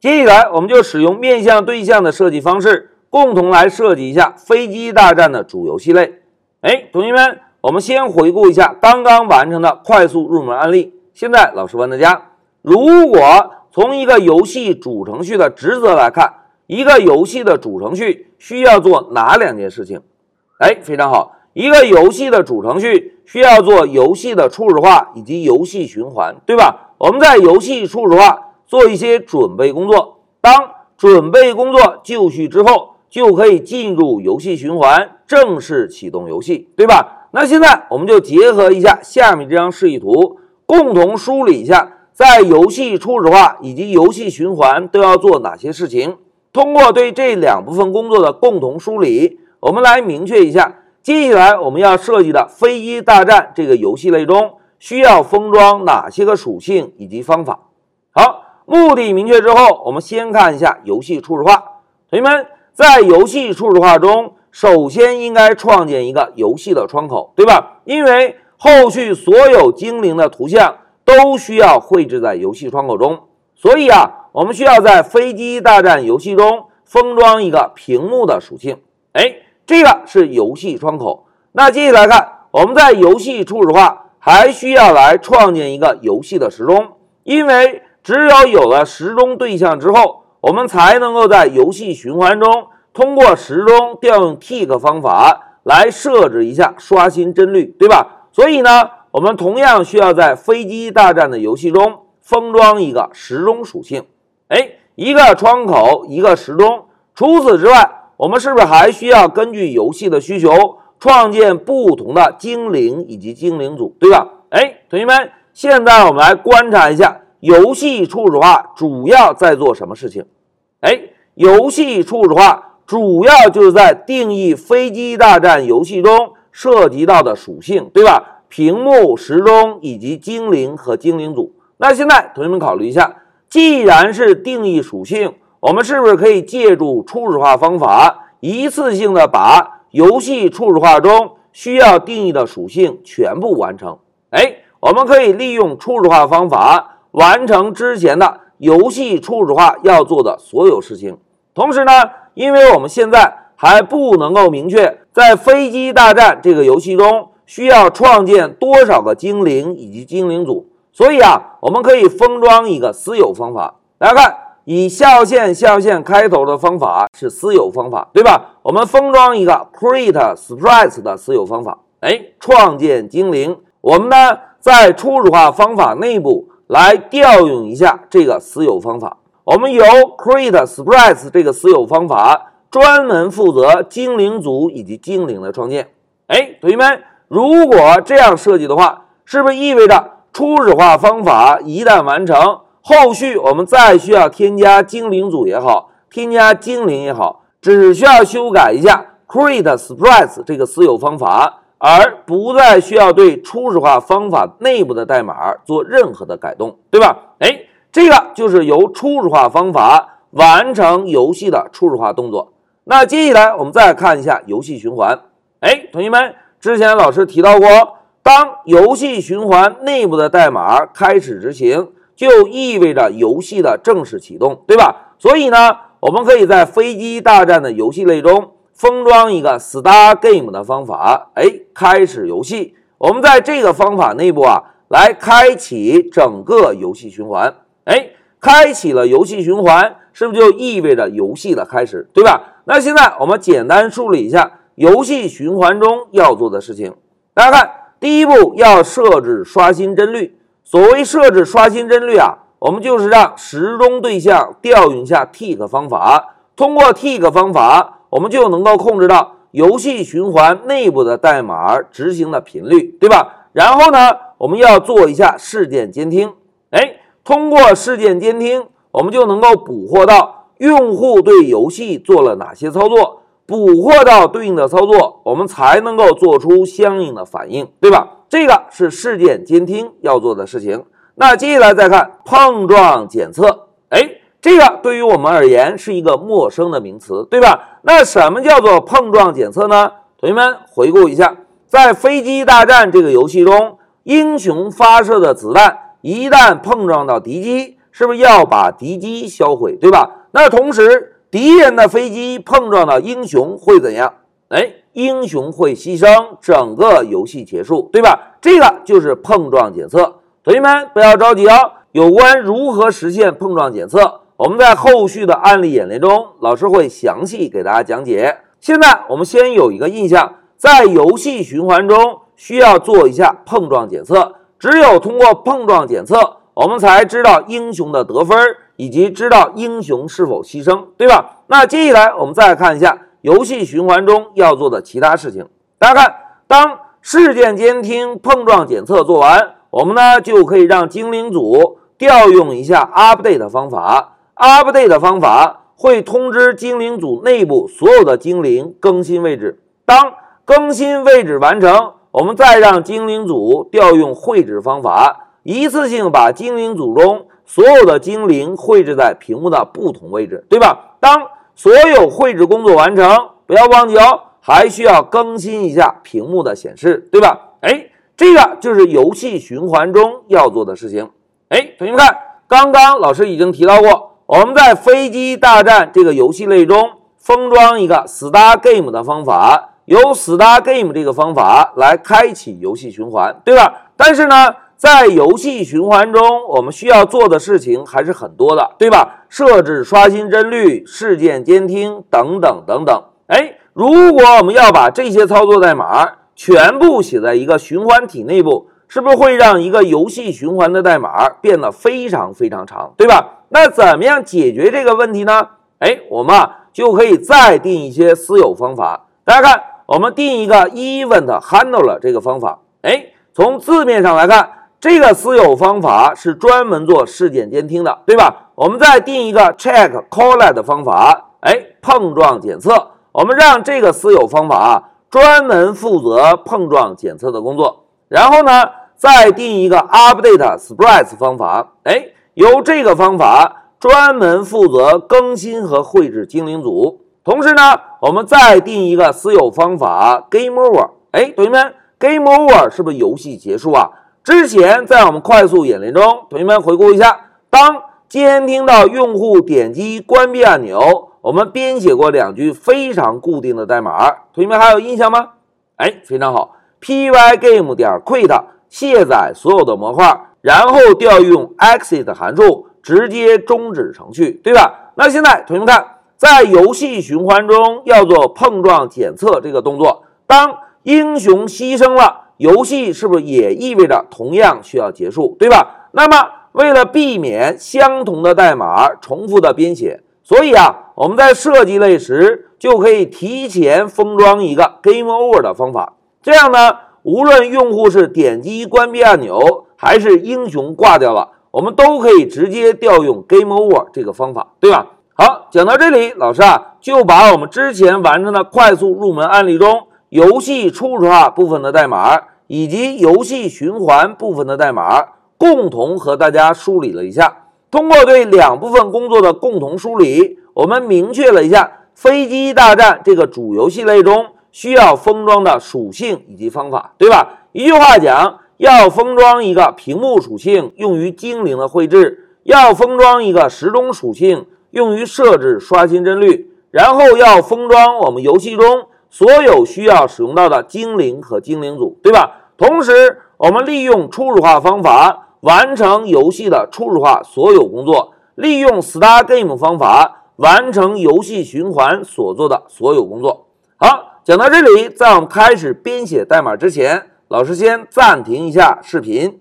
接下来，我们就使用面向对象的设计方式，共同来设计一下飞机大战的主游戏类。哎，同学们，我们先回顾一下刚刚完成的快速入门案例。现在，老师问大家：如果从一个游戏主程序的职责来看，一个游戏的主程序需要做哪两件事情？哎，非常好，一个游戏的主程序需要做游戏的初始化以及游戏循环，对吧？我们在游戏初始化。做一些准备工作，当准备工作就绪之后，就可以进入游戏循环，正式启动游戏，对吧？那现在我们就结合一下下面这张示意图，共同梳理一下，在游戏初始化以及游戏循环都要做哪些事情。通过对这两部分工作的共同梳理，我们来明确一下，接下来我们要设计的飞机大战这个游戏类中需要封装哪些个属性以及方法。好。目的明确之后，我们先看一下游戏初始化。同学们，在游戏初始化中，首先应该创建一个游戏的窗口，对吧？因为后续所有精灵的图像都需要绘制在游戏窗口中，所以啊，我们需要在飞机大战游戏中封装一个屏幕的属性。哎，这个是游戏窗口。那接下来看，我们在游戏初始化还需要来创建一个游戏的时钟，因为。只有有了时钟对象之后，我们才能够在游戏循环中通过时钟调用 tick 方法来设置一下刷新帧率，对吧？所以呢，我们同样需要在飞机大战的游戏中封装一个时钟属性。哎，一个窗口，一个时钟。除此之外，我们是不是还需要根据游戏的需求创建不同的精灵以及精灵组，对吧？哎，同学们，现在我们来观察一下。游戏初始化主要在做什么事情？哎，游戏初始化主要就是在定义飞机大战游戏中涉及到的属性，对吧？屏幕、时钟以及精灵和精灵组。那现在同学们考虑一下，既然是定义属性，我们是不是可以借助初始化方法，一次性的把游戏初始化中需要定义的属性全部完成？哎，我们可以利用初始化方法。完成之前的游戏初始化要做的所有事情。同时呢，因为我们现在还不能够明确在飞机大战这个游戏中需要创建多少个精灵以及精灵组，所以啊，我们可以封装一个私有方法。大家看，以下划线下划线开头的方法是私有方法，对吧？我们封装一个 create sprite 的私有方法。哎，创建精灵，我们呢在初始化方法内部。来调用一下这个私有方法，我们由 create sprites 这个私有方法专门负责精灵组以及精灵的创建。哎，同学们，如果这样设计的话，是不是意味着初始化方法一旦完成，后续我们再需要添加精灵组也好，添加精灵也好，只需要修改一下 create sprites 这个私有方法。而不再需要对初始化方法内部的代码做任何的改动，对吧？哎，这个就是由初始化方法完成游戏的初始化动作。那接下来我们再看一下游戏循环。哎，同学们，之前老师提到过，当游戏循环内部的代码开始执行，就意味着游戏的正式启动，对吧？所以呢，我们可以在飞机大战的游戏类中。封装一个 Start Game 的方法，哎，开始游戏。我们在这个方法内部啊，来开启整个游戏循环。哎，开启了游戏循环，是不是就意味着游戏的开始，对吧？那现在我们简单梳理一下游戏循环中要做的事情。大家看，第一步要设置刷新帧率。所谓设置刷新帧率啊，我们就是让时钟对象调用一下 Tick 方法，通过 Tick 方法。我们就能够控制到游戏循环内部的代码执行的频率，对吧？然后呢，我们要做一下事件监听。哎，通过事件监听，我们就能够捕获到用户对游戏做了哪些操作，捕获到对应的操作，我们才能够做出相应的反应，对吧？这个是事件监听要做的事情。那接下来再看碰撞检测。这个对于我们而言是一个陌生的名词，对吧？那什么叫做碰撞检测呢？同学们回顾一下，在飞机大战这个游戏中，英雄发射的子弹一旦碰撞到敌机，是不是要把敌机销毁，对吧？那同时，敌人的飞机碰撞到英雄会怎样？哎，英雄会牺牲，整个游戏结束，对吧？这个就是碰撞检测。同学们不要着急哦，有关如何实现碰撞检测，我们在后续的案例演练中，老师会详细给大家讲解。现在我们先有一个印象，在游戏循环中需要做一下碰撞检测，只有通过碰撞检测。我们才知道英雄的得分，以及知道英雄是否牺牲，对吧？那接下来我们再看一下游戏循环中要做的其他事情。大家看，当事件监听碰撞检测做完，我们呢就可以让精灵组调用一下 update 方法。Update 的方法会通知精灵组内部所有的精灵更新位置。当更新位置完成，我们再让精灵组调用绘制方法。一次性把精灵组中所有的精灵绘制在屏幕的不同位置，对吧？当所有绘制工作完成，不要忘记哦，还需要更新一下屏幕的显示，对吧？哎，这个就是游戏循环中要做的事情。哎，同学们看，刚刚老师已经提到过，我们在飞机大战这个游戏类中封装一个 Star Game 的方法，由 Star Game 这个方法来开启游戏循环，对吧？但是呢？在游戏循环中，我们需要做的事情还是很多的，对吧？设置刷新帧率、事件监听等等等等。哎，如果我们要把这些操作代码全部写在一个循环体内部，是不是会让一个游戏循环的代码变得非常非常长，对吧？那怎么样解决这个问题呢？哎，我们啊就可以再定一些私有方法。大家看，我们定一个 event handler 这个方法。哎，从字面上来看。这个私有方法是专门做事件监听的，对吧？我们再定一个 check collide 方法，哎，碰撞检测。我们让这个私有方法啊专门负责碰撞检测的工作。然后呢，再定一个 update sprites 方法，哎，由这个方法专门负责更新和绘制精灵组。同时呢，我们再定一个私有方法 game over，哎，同学们，game over 是不是游戏结束啊？之前在我们快速演练中，同学们回顾一下，当监听到用户点击关闭按钮，我们编写过两句非常固定的代码，同学们还有印象吗？哎，非常好，pygame 点 quit 卸载所有的模块，然后调用 exit 函数直接终止程序，对吧？那现在同学们看，在游戏循环中要做碰撞检测这个动作，当英雄牺牲了。游戏是不是也意味着同样需要结束，对吧？那么为了避免相同的代码重复的编写，所以啊，我们在设计类时就可以提前封装一个 Game Over 的方法。这样呢，无论用户是点击关闭按钮，还是英雄挂掉了，我们都可以直接调用 Game Over 这个方法，对吧？好，讲到这里，老师啊就把我们之前完成的快速入门案例中游戏初始化部分的代码。以及游戏循环部分的代码共同和大家梳理了一下。通过对两部分工作的共同梳理，我们明确了一下飞机大战这个主游戏类中需要封装的属性以及方法，对吧？一句话讲，要封装一个屏幕属性用于精灵的绘制，要封装一个时钟属性用于设置刷新帧率，然后要封装我们游戏中所有需要使用到的精灵和精灵组，对吧？同时，我们利用初始化方法完成游戏的初始化所有工作，利用 Star Game 方法完成游戏循环所做的所有工作。好，讲到这里，在我们开始编写代码之前，老师先暂停一下视频。